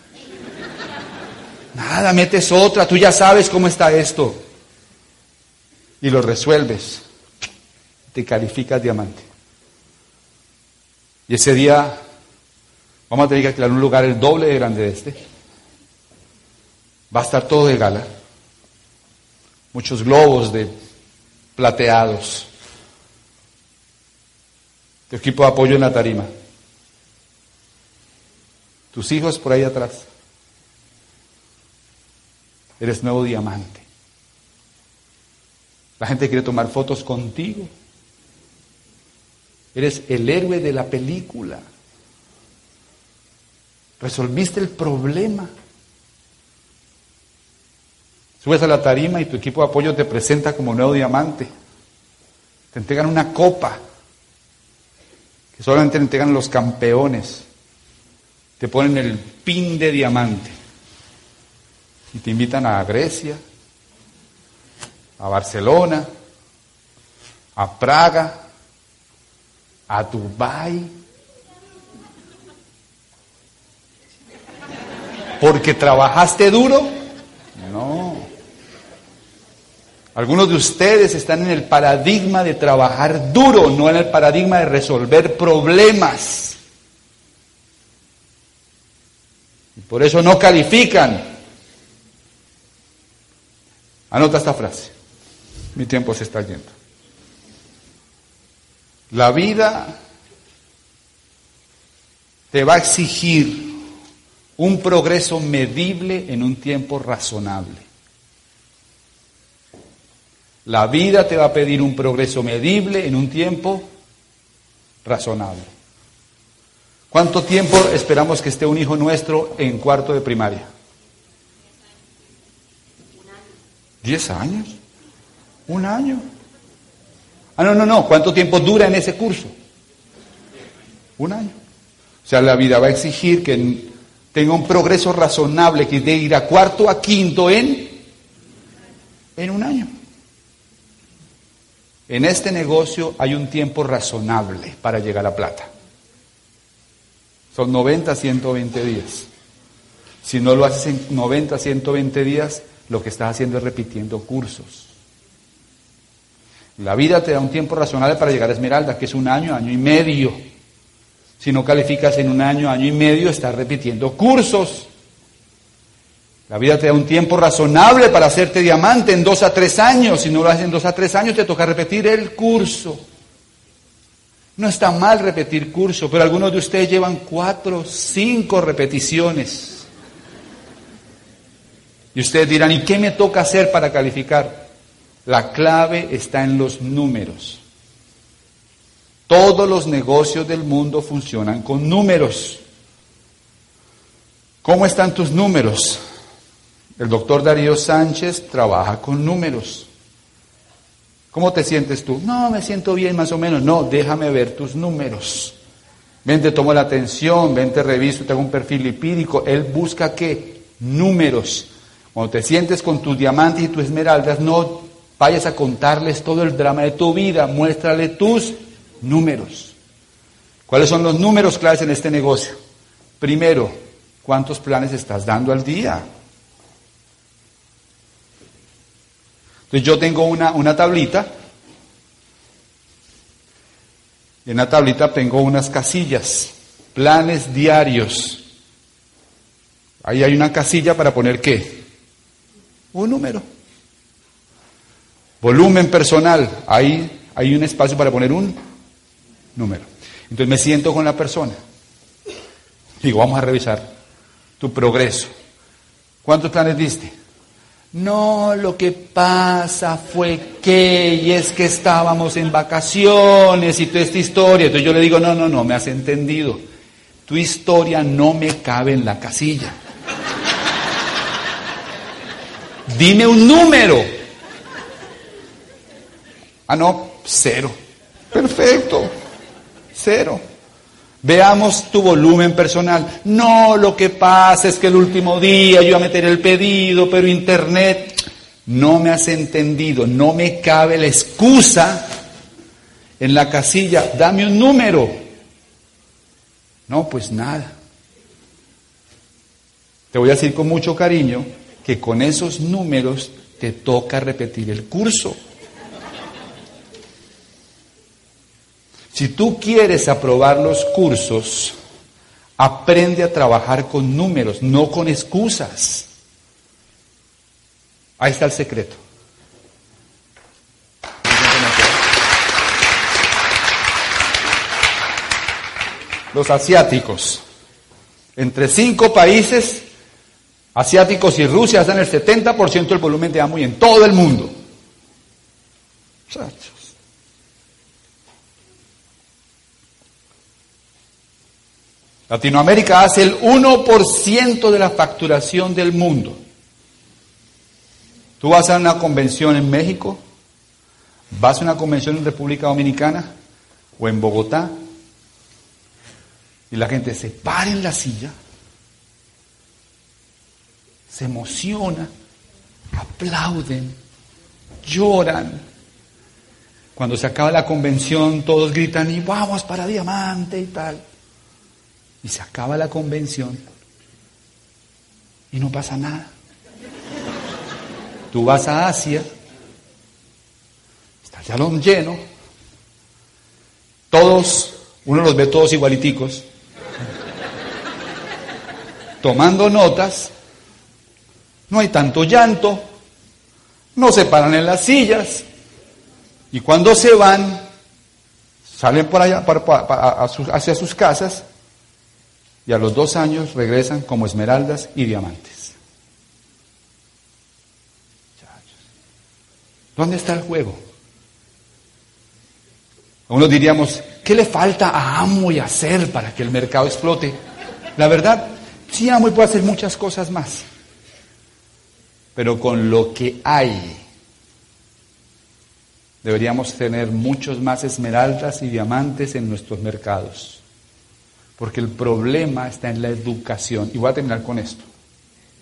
S2: Nada, metes otra, tú ya sabes cómo está esto. Y lo resuelves. Te calificas diamante. Y ese día vamos a tener que alquilar un lugar el doble de grande de este. Va a estar todo de gala. Muchos globos de plateados. Tu equipo de apoyo en la tarima. Tus hijos por ahí atrás. Eres nuevo diamante. La gente quiere tomar fotos contigo. Eres el héroe de la película. Resolviste el problema. Subes a la tarima y tu equipo de apoyo te presenta como nuevo diamante. Te entregan una copa que solamente le entregan los campeones. Te ponen el pin de diamante y te invitan a Grecia, a Barcelona, a Praga, a Dubái. ¿Porque trabajaste duro? No. Algunos de ustedes están en el paradigma de trabajar duro, no en el paradigma de resolver problemas. Y por eso no califican. Anota esta frase. Mi tiempo se está yendo. La vida te va a exigir un progreso medible en un tiempo razonable. La vida te va a pedir un progreso medible en un tiempo razonable. ¿Cuánto tiempo esperamos que esté un hijo nuestro en cuarto de primaria? ¿Diez años? ¿Un año? Ah, no, no, no. ¿Cuánto tiempo dura en ese curso? Un año. O sea, la vida va a exigir que tenga un progreso razonable, que de ir a cuarto a quinto en, en un año. En este negocio hay un tiempo razonable para llegar a plata. Son 90 120 días. Si no lo haces en 90 120 días, lo que estás haciendo es repitiendo cursos. La vida te da un tiempo razonable para llegar a Esmeralda, que es un año, año y medio. Si no calificas en un año, año y medio, estás repitiendo cursos. La vida te da un tiempo razonable para hacerte diamante en dos a tres años. Si no lo haces en dos a tres años, te toca repetir el curso. No está mal repetir curso, pero algunos de ustedes llevan cuatro, cinco repeticiones. Y ustedes dirán, ¿y qué me toca hacer para calificar? La clave está en los números. Todos los negocios del mundo funcionan con números. ¿Cómo están tus números? El doctor Darío Sánchez trabaja con números. ¿Cómo te sientes tú? No, me siento bien más o menos. No, déjame ver tus números. Ven, te tomo la atención, ven, te reviso, te hago un perfil lipídico. Él busca qué? Números. Cuando te sientes con tus diamantes y tus esmeraldas, no vayas a contarles todo el drama de tu vida, muéstrale tus números. ¿Cuáles son los números claves en este negocio? Primero, ¿cuántos planes estás dando al día? Entonces yo tengo una, una tablita, y en la tablita tengo unas casillas, planes diarios. Ahí hay una casilla para poner qué? Un número. Volumen personal, ahí hay un espacio para poner un número. Entonces me siento con la persona. Digo, vamos a revisar tu progreso. ¿Cuántos planes diste? No, lo que pasa fue que, y es que estábamos en vacaciones y toda esta historia. Entonces yo le digo, no, no, no, me has entendido. Tu historia no me cabe en la casilla. Dime un número. Ah, no, cero. Perfecto, cero. Veamos tu volumen personal. No, lo que pasa es que el último día yo iba a meter el pedido, pero internet no me has entendido, no me cabe la excusa en la casilla, dame un número. No, pues nada. Te voy a decir con mucho cariño que con esos números te toca repetir el curso. Si tú quieres aprobar los cursos, aprende a trabajar con números, no con excusas. Ahí está el secreto. Los asiáticos, entre cinco países asiáticos y Rusia, están el 70% del volumen de amo y en todo el mundo. Latinoamérica hace el 1% de la facturación del mundo. Tú vas a una convención en México, vas a una convención en República Dominicana o en Bogotá y la gente se para en la silla, se emociona, aplauden, lloran. Cuando se acaba la convención todos gritan y vamos para diamante y tal y se acaba la convención y no pasa nada. Tú vas a Asia, está el salón lleno, todos, uno los ve todos igualiticos, tomando notas, no hay tanto llanto, no se paran en las sillas y cuando se van, salen por allá hacia sus casas y a los dos años regresan como esmeraldas y diamantes. ¿Dónde está el juego? Uno diríamos, ¿qué le falta a Amway hacer para que el mercado explote? La verdad, sí, Amway puede hacer muchas cosas más. Pero con lo que hay, deberíamos tener muchos más esmeraldas y diamantes en nuestros mercados. Porque el problema está en la educación. Y voy a terminar con esto.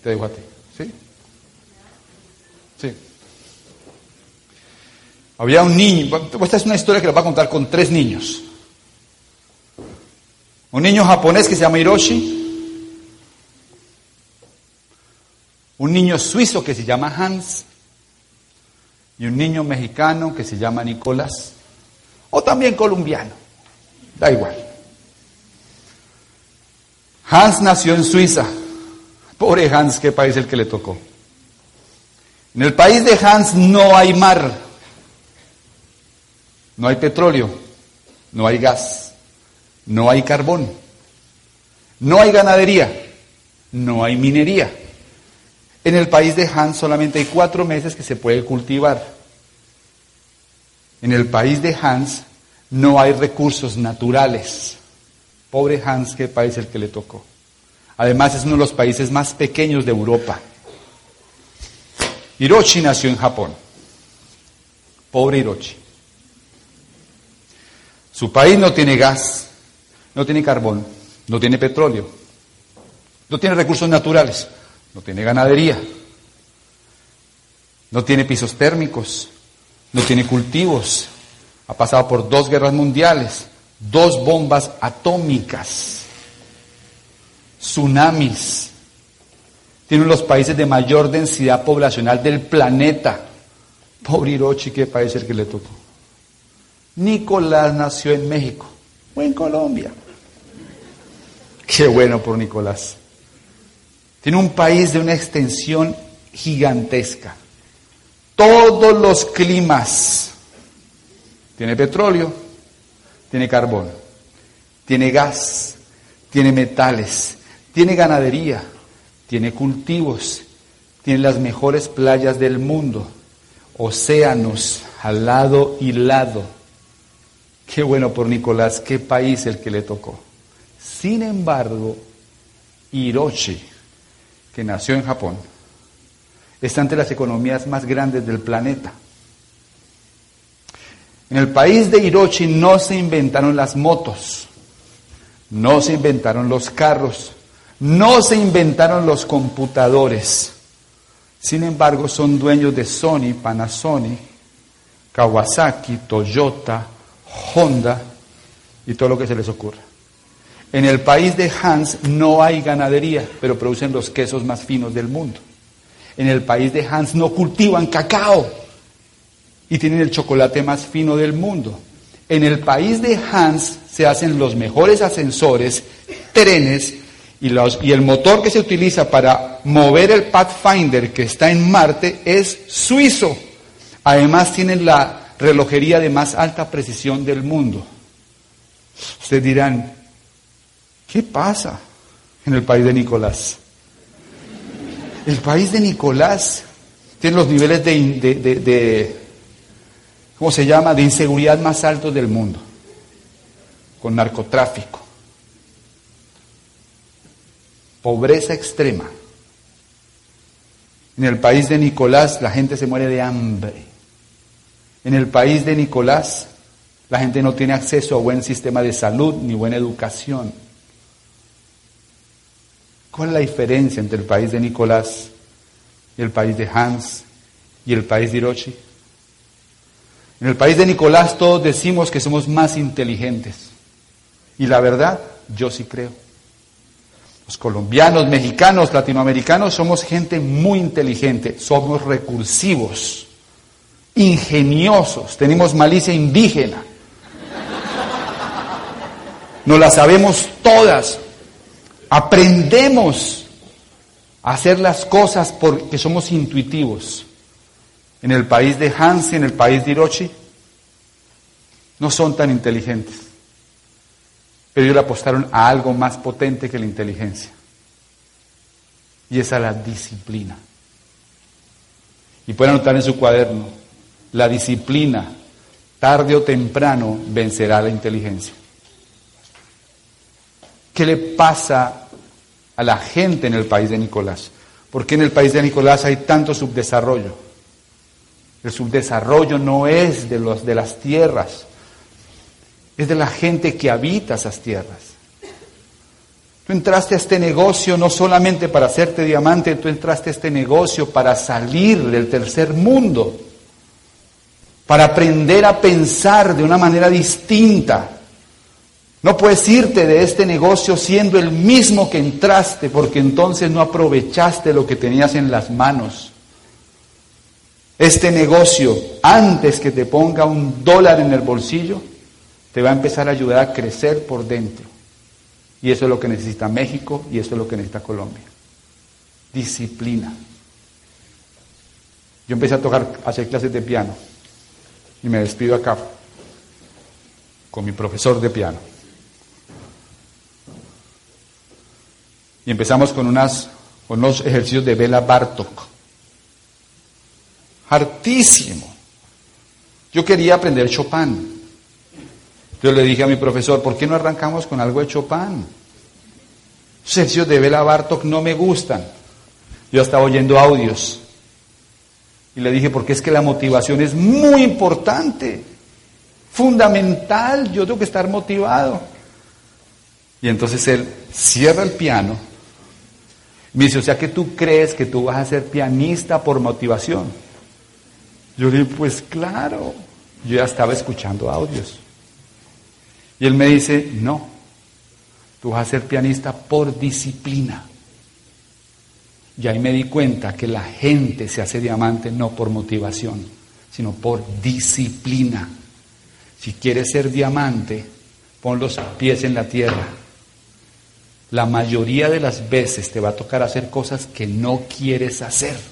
S2: Te dejo a ti. ¿Sí? Sí. Había un niño, esta es una historia que les voy a contar con tres niños. Un niño japonés que se llama Hiroshi, un niño suizo que se llama Hans y un niño mexicano que se llama Nicolás, o también colombiano, da igual. Hans nació en Suiza, pobre Hans, qué país el que le tocó. En el país de Hans no hay mar, no hay petróleo, no hay gas, no hay carbón, no hay ganadería, no hay minería. En el país de Hans solamente hay cuatro meses que se puede cultivar. En el país de Hans no hay recursos naturales. Pobre Hans, qué país el que le tocó. Además es uno de los países más pequeños de Europa. Hiroshi nació en Japón. Pobre Hiroshi. Su país no tiene gas, no tiene carbón, no tiene petróleo, no tiene recursos naturales no tiene ganadería, no tiene pisos térmicos, no tiene cultivos, ha pasado por dos guerras mundiales, dos bombas atómicas, tsunamis, tiene los países de mayor densidad poblacional del planeta. Pobre Hirochi, qué país el que le tocó. Nicolás nació en México o en Colombia. Qué bueno por Nicolás. Tiene un país de una extensión gigantesca. Todos los climas. Tiene petróleo, tiene carbón, tiene gas, tiene metales, tiene ganadería, tiene cultivos, tiene las mejores playas del mundo, océanos al lado y lado. Qué bueno por Nicolás, qué país el que le tocó. Sin embargo, Hiroshi que nació en Japón, está entre las economías más grandes del planeta. En el país de Hiroshi no se inventaron las motos, no se inventaron los carros, no se inventaron los computadores. Sin embargo, son dueños de Sony, Panasonic, Kawasaki, Toyota, Honda y todo lo que se les ocurra. En el país de Hans no hay ganadería, pero producen los quesos más finos del mundo. En el país de Hans no cultivan cacao y tienen el chocolate más fino del mundo. En el país de Hans se hacen los mejores ascensores, trenes y, y el motor que se utiliza para mover el Pathfinder que está en Marte es suizo. Además tienen la relojería de más alta precisión del mundo. Ustedes dirán, ¿Qué pasa en el país de Nicolás? El país de Nicolás tiene los niveles de, ¿cómo se llama?, de inseguridad más altos del mundo, con narcotráfico, pobreza extrema. En el país de Nicolás la gente se muere de hambre. En el país de Nicolás la gente no tiene acceso a buen sistema de salud ni buena educación. ¿Cuál es la diferencia entre el país de Nicolás y el país de Hans y el país de Hiroshi? En el país de Nicolás todos decimos que somos más inteligentes. Y la verdad, yo sí creo. Los colombianos, mexicanos, latinoamericanos somos gente muy inteligente, somos recursivos, ingeniosos, tenemos malicia indígena. Nos la sabemos todas, Aprendemos a hacer las cosas porque somos intuitivos. En el país de Hansi, en el país de Hiroshi, no son tan inteligentes. Pero ellos le apostaron a algo más potente que la inteligencia. Y es a la disciplina. Y pueden anotar en su cuaderno, la disciplina, tarde o temprano, vencerá la inteligencia. ¿Qué le pasa a la gente en el país de Nicolás? ¿Por qué en el país de Nicolás hay tanto subdesarrollo? El subdesarrollo no es de, los, de las tierras, es de la gente que habita esas tierras. Tú entraste a este negocio no solamente para hacerte diamante, tú entraste a este negocio para salir del tercer mundo, para aprender a pensar de una manera distinta. No puedes irte de este negocio siendo el mismo que entraste, porque entonces no aprovechaste lo que tenías en las manos. Este negocio, antes que te ponga un dólar en el bolsillo, te va a empezar a ayudar a crecer por dentro. Y eso es lo que necesita México y eso es lo que necesita Colombia. Disciplina. Yo empecé a tocar, a hacer clases de piano y me despido acá con mi profesor de piano. Y empezamos con, unas, con unos ejercicios de Vela Bartok. Hartísimo. Yo quería aprender Chopin. Yo le dije a mi profesor, ¿por qué no arrancamos con algo de Chopin? Los de Bela Bartok no me gustan. Yo estaba oyendo audios. Y le dije, porque es que la motivación es muy importante, fundamental, yo tengo que estar motivado. Y entonces él cierra el piano. Me dice, o sea que tú crees que tú vas a ser pianista por motivación. Yo le dije, pues claro, yo ya estaba escuchando audios. Y él me dice, no, tú vas a ser pianista por disciplina. Y ahí me di cuenta que la gente se hace diamante no por motivación, sino por disciplina. Si quieres ser diamante, pon los pies en la tierra. La mayoría de las veces te va a tocar hacer cosas que no quieres hacer.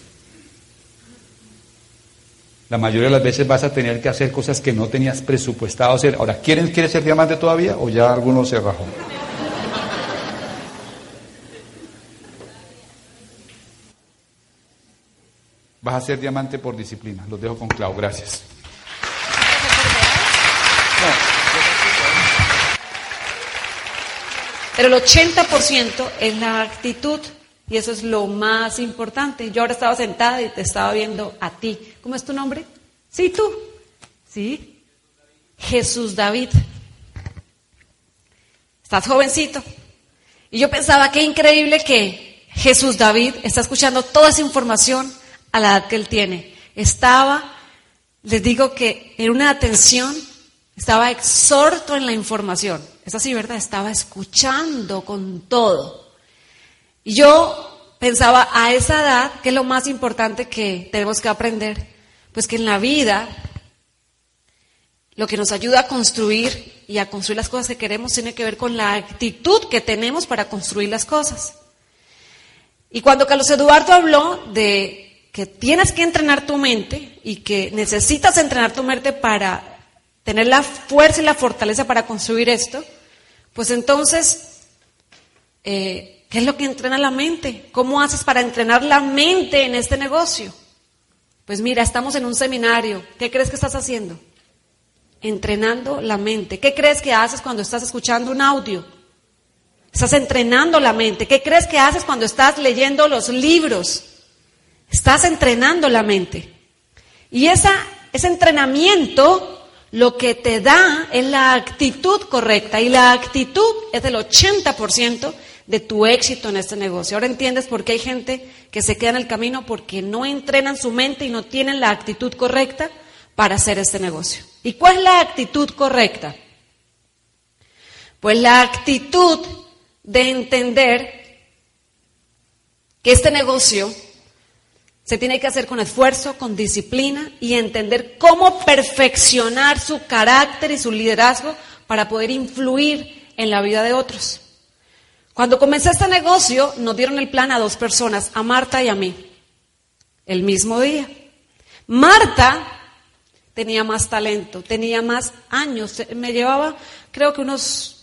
S2: La mayoría de las veces vas a tener que hacer cosas que no tenías presupuestado hacer. Ahora, ¿quieren, ¿quieres ser diamante todavía o ya alguno se bajó? Vas a ser diamante por disciplina. Los dejo con Clau. Gracias.
S1: Pero el 80% es la actitud. Y eso es lo más importante. Yo ahora estaba sentada y te estaba viendo a ti. ¿Cómo es tu nombre? Sí, tú. ¿Sí? Jesús David. Estás jovencito. Y yo pensaba, qué increíble que Jesús David está escuchando toda esa información a la edad que él tiene. Estaba, les digo que en una atención, estaba exhorto en la información. Es así, ¿verdad? Estaba escuchando con todo. Yo pensaba a esa edad, que es lo más importante que tenemos que aprender, pues que en la vida lo que nos ayuda a construir y a construir las cosas que queremos tiene que ver con la actitud que tenemos para construir las cosas. Y cuando Carlos Eduardo habló de que tienes que entrenar tu mente y que necesitas entrenar tu mente para tener la fuerza y la fortaleza para construir esto, pues entonces eh, ¿Qué es lo que entrena la mente? ¿Cómo haces para entrenar la mente en este negocio? Pues mira, estamos en un seminario. ¿Qué crees que estás haciendo? Entrenando la mente. ¿Qué crees que haces cuando estás escuchando un audio? Estás entrenando la mente. ¿Qué crees que haces cuando estás leyendo los libros? Estás entrenando la mente. Y ese entrenamiento lo que te da es la actitud correcta. Y la actitud es del 80% de tu éxito en este negocio. Ahora entiendes por qué hay gente que se queda en el camino porque no entrenan su mente y no tienen la actitud correcta para hacer este negocio. ¿Y cuál es la actitud correcta? Pues la actitud de entender que este negocio se tiene que hacer con esfuerzo, con disciplina y entender cómo perfeccionar su carácter y su liderazgo para poder influir en la vida de otros. Cuando comencé este negocio, nos dieron el plan a dos personas, a Marta y a mí, el mismo día. Marta tenía más talento, tenía más años, me llevaba creo que unos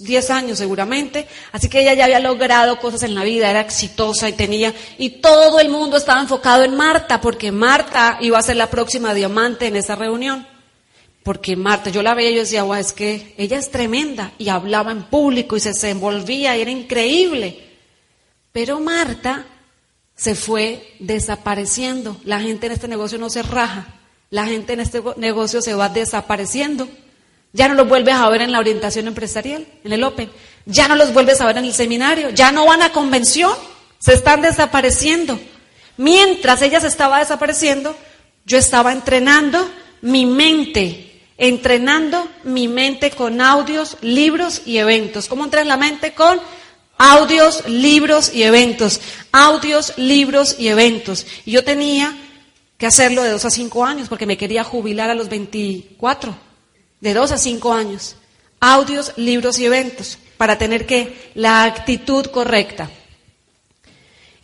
S1: 10 años seguramente, así que ella ya había logrado cosas en la vida, era exitosa y tenía, y todo el mundo estaba enfocado en Marta, porque Marta iba a ser la próxima diamante en esa reunión. Porque Marta, yo la veía y yo decía, es que ella es tremenda, y hablaba en público y se desenvolvía y era increíble. Pero Marta se fue desapareciendo. La gente en este negocio no se raja, la gente en este negocio se va desapareciendo. Ya no los vuelves a ver en la orientación empresarial, en el Open. Ya no los vuelves a ver en el seminario. Ya no van a convención. Se están desapareciendo. Mientras ella se estaba desapareciendo, yo estaba entrenando mi mente. Entrenando mi mente con audios, libros y eventos. ¿Cómo entrenas la mente? Con audios, libros y eventos. Audios, libros y eventos. Y yo tenía que hacerlo de dos a cinco años porque me quería jubilar a los 24 de dos a cinco años, audios, libros y eventos, para tener que la actitud correcta.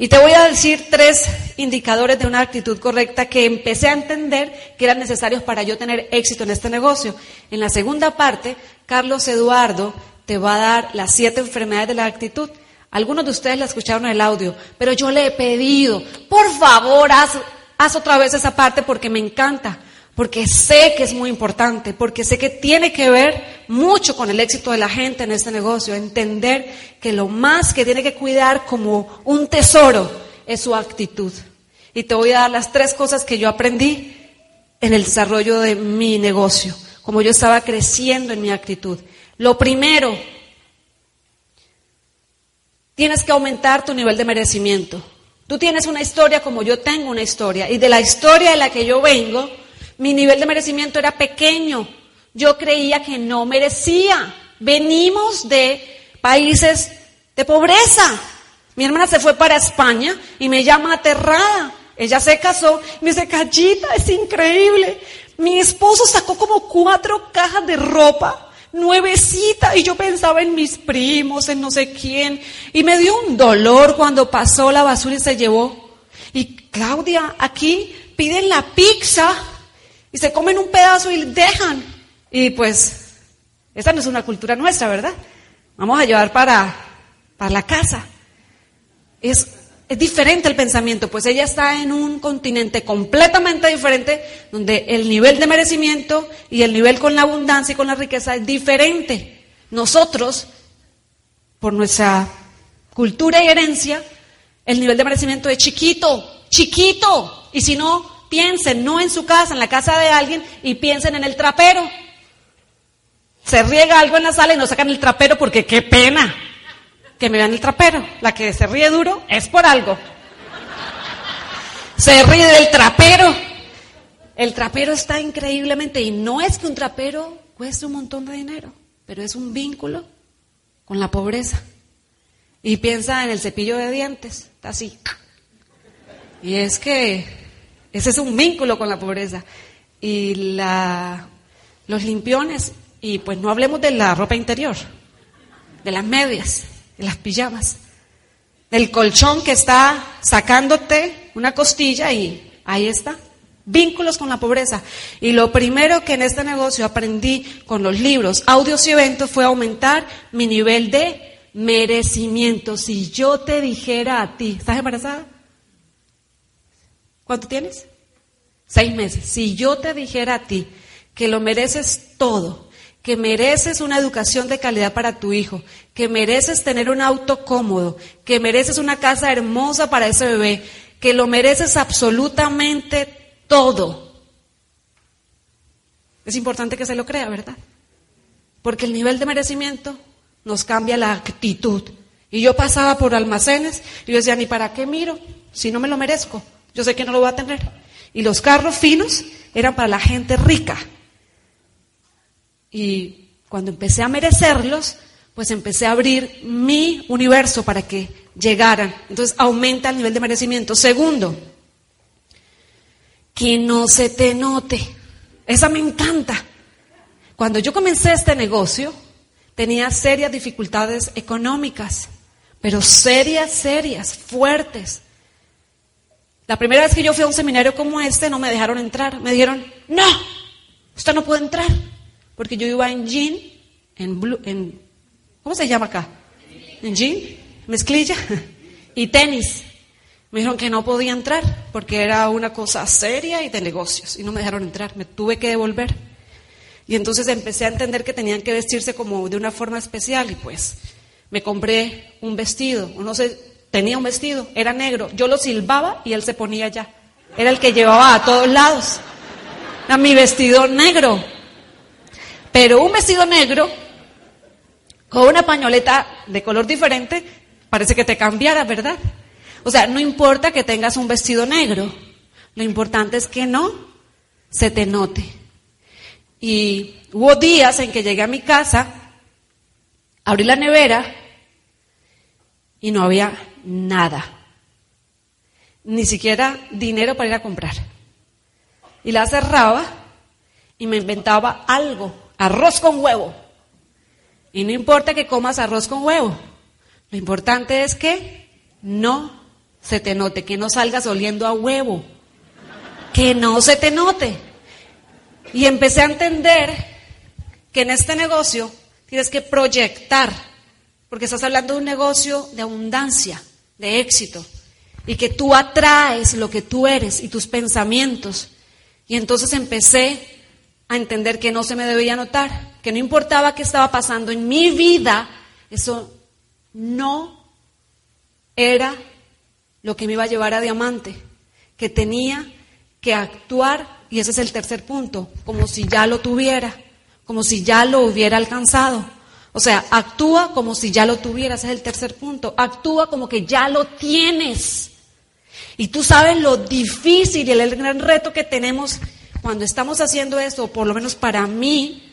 S1: Y te voy a decir tres indicadores de una actitud correcta que empecé a entender que eran necesarios para yo tener éxito en este negocio. En la segunda parte, Carlos Eduardo te va a dar las siete enfermedades de la actitud. Algunos de ustedes la escucharon en el audio, pero yo le he pedido, por favor, haz, haz otra vez esa parte porque me encanta porque sé que es muy importante, porque sé que tiene que ver mucho con el éxito de la gente en este negocio, entender que lo más que tiene que cuidar como un tesoro es su actitud. Y te voy a dar las tres cosas que yo aprendí en el desarrollo de mi negocio, como yo estaba creciendo en mi actitud. Lo primero, tienes que aumentar tu nivel de merecimiento. Tú tienes una historia como yo tengo una historia, y de la historia de la que yo vengo, mi nivel de merecimiento era pequeño. Yo creía que no merecía. Venimos de países de pobreza. Mi hermana se fue para España y me llama aterrada. Ella se casó me dice, Callita, es increíble. Mi esposo sacó como cuatro cajas de ropa nuevecita y yo pensaba en mis primos, en no sé quién. Y me dio un dolor cuando pasó la basura y se llevó. Y Claudia, aquí piden la pizza y se comen un pedazo y dejan. Y pues, esta no es una cultura nuestra, ¿verdad? Vamos a llevar para, para la casa. Es, es diferente el pensamiento, pues ella está en un continente completamente diferente, donde el nivel de merecimiento y el nivel con la abundancia y con la riqueza es diferente. Nosotros, por nuestra cultura y herencia, el nivel de merecimiento es chiquito, chiquito. Y si no, piensen no en su casa, en la casa de alguien, y piensen en el trapero. Se riega algo en la sala y no sacan el trapero porque qué pena que me vean el trapero. La que se ríe duro es por algo. Se ríe del trapero. El trapero está increíblemente, y no es que un trapero cueste un montón de dinero, pero es un vínculo con la pobreza. Y piensa en el cepillo de dientes, está así. Y es que ese es un vínculo con la pobreza. Y la, los limpiones, y pues no hablemos de la ropa interior, de las medias, de las pijamas, del colchón que está sacándote una costilla y ahí está. Vínculos con la pobreza. Y lo primero que en este negocio aprendí con los libros, audios y eventos fue aumentar mi nivel de merecimiento. Si yo te dijera a ti, ¿estás embarazada? ¿Cuánto tienes? Seis meses. Si yo te dijera a ti que lo mereces todo, que mereces una educación de calidad para tu hijo, que mereces tener un auto cómodo, que mereces una casa hermosa para ese bebé, que lo mereces absolutamente todo. Es importante que se lo crea, ¿verdad? Porque el nivel de merecimiento nos cambia la actitud. Y yo pasaba por almacenes y yo decía, ni para qué miro si no me lo merezco. Yo sé que no lo voy a tener. Y los carros finos eran para la gente rica. Y cuando empecé a merecerlos, pues empecé a abrir mi universo para que llegaran. Entonces aumenta el nivel de merecimiento. Segundo, que no se te note. Esa me encanta. Cuando yo comencé este negocio, tenía serias dificultades económicas, pero serias, serias, fuertes. La primera vez que yo fui a un seminario como este no me dejaron entrar. Me dijeron, no, usted no puede entrar. Porque yo iba en jean, en, blue, en ¿cómo se llama acá? En jean, mezclilla y tenis. Me dijeron que no podía entrar porque era una cosa seria y de negocios. Y no me dejaron entrar, me tuve que devolver. Y entonces empecé a entender que tenían que vestirse como de una forma especial y pues me compré un vestido, no sé, tenía un vestido, era negro, yo lo silbaba y él se ponía ya. Era el que llevaba a todos lados. Era mi vestido negro. Pero un vestido negro con una pañoleta de color diferente parece que te cambiara, ¿verdad? O sea, no importa que tengas un vestido negro, lo importante es que no se te note. Y hubo días en que llegué a mi casa, abrí la nevera y no había nada. Ni siquiera dinero para ir a comprar. Y la cerraba y me inventaba algo, arroz con huevo. Y no importa que comas arroz con huevo, lo importante es que no se te note, que no salgas oliendo a huevo, que no se te note. Y empecé a entender que en este negocio tienes que proyectar, porque estás hablando de un negocio de abundancia, de éxito, y que tú atraes lo que tú eres y tus pensamientos. Y entonces empecé a entender que no se me debía notar, que no importaba qué estaba pasando en mi vida, eso no era lo que me iba a llevar a diamante, que tenía que actuar y ese es el tercer punto, como si ya lo tuviera, como si ya lo hubiera alcanzado. O sea, actúa como si ya lo tuvieras, ese es el tercer punto. Actúa como que ya lo tienes. Y tú sabes lo difícil y el gran reto que tenemos cuando estamos haciendo esto, por lo menos para mí,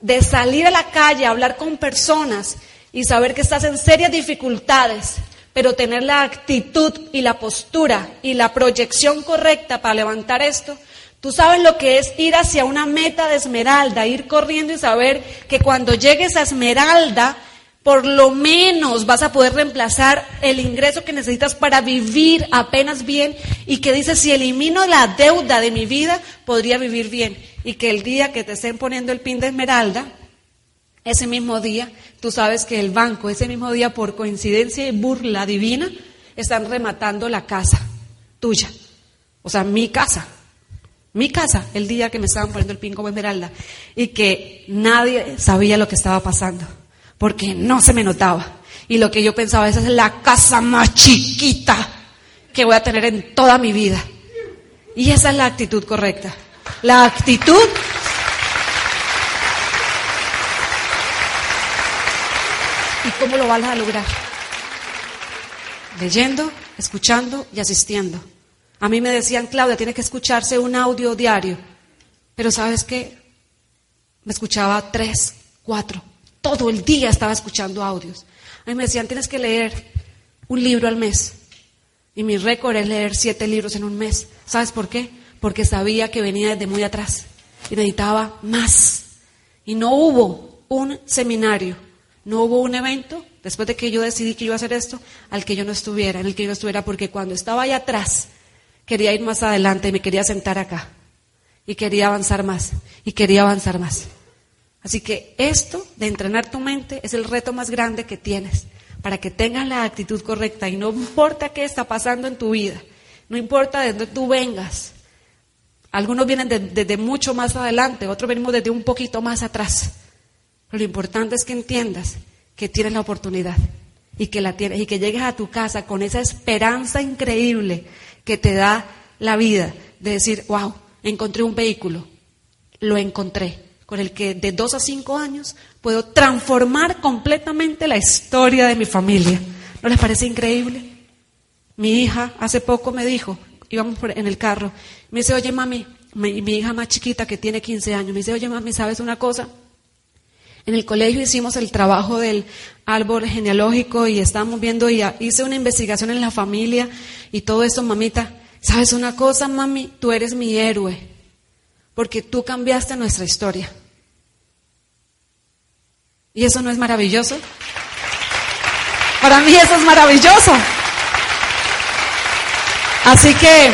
S1: de salir a la calle a hablar con personas y saber que estás en serias dificultades, pero tener la actitud y la postura y la proyección correcta para levantar esto, Tú sabes lo que es ir hacia una meta de esmeralda, ir corriendo y saber que cuando llegues a esmeralda, por lo menos vas a poder reemplazar el ingreso que necesitas para vivir apenas bien y que dices, si elimino la deuda de mi vida, podría vivir bien. Y que el día que te estén poniendo el pin de esmeralda, ese mismo día, tú sabes que el banco, ese mismo día, por coincidencia y burla divina, están rematando la casa tuya. O sea, mi casa mi casa el día que me estaban poniendo el pin esmeralda y que nadie sabía lo que estaba pasando porque no se me notaba. Y lo que yo pensaba, esa es la casa más chiquita que voy a tener en toda mi vida. Y esa es la actitud correcta. La actitud ¿Y cómo lo vas a lograr? Leyendo, escuchando y asistiendo. A mí me decían, Claudia, tiene que escucharse un audio diario. Pero ¿sabes qué? Me escuchaba tres, cuatro. Todo el día estaba escuchando audios. A mí me decían, tienes que leer un libro al mes. Y mi récord es leer siete libros en un mes. ¿Sabes por qué? Porque sabía que venía desde muy atrás y necesitaba más. Y no hubo un seminario, no hubo un evento, después de que yo decidí que iba a hacer esto, al que yo no estuviera, en el que yo no estuviera, porque cuando estaba allá atrás, quería ir más adelante y me quería sentar acá. Y quería avanzar más. Y quería avanzar más. Así que esto de entrenar tu mente es el reto más grande que tienes para que tengas la actitud correcta y no importa qué está pasando en tu vida, no importa de dónde tú vengas. Algunos vienen desde mucho más adelante, otros venimos desde un poquito más atrás. Lo importante es que entiendas que tienes la oportunidad y que la tienes y que llegues a tu casa con esa esperanza increíble que te da la vida de decir, wow, encontré un vehículo, lo encontré, con el que de dos a cinco años puedo transformar completamente la historia de mi familia. ¿No les parece increíble? Mi hija hace poco me dijo, íbamos en el carro, me dice, oye mami, mi, mi hija más chiquita que tiene 15 años, me dice, oye mami, ¿sabes una cosa? En el colegio hicimos el trabajo del árbol genealógico y estábamos viendo y hice una investigación en la familia y todo eso, mamita. ¿Sabes una cosa, mami? Tú eres mi héroe porque tú cambiaste nuestra historia. ¿Y eso no es maravilloso? Para mí eso es maravilloso. Así que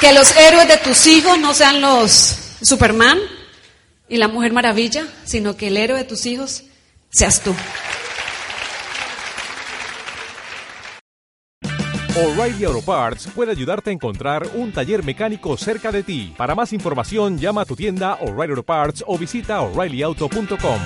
S1: que los héroes de tus hijos no sean los Superman y la Mujer Maravilla, sino que el héroe de tus hijos seas tú.
S3: O'Reilly Auto Parts puede ayudarte a encontrar un taller mecánico cerca de ti. Para más información, llama a tu tienda O'Reilly Auto Parts o visita oreillyauto.com.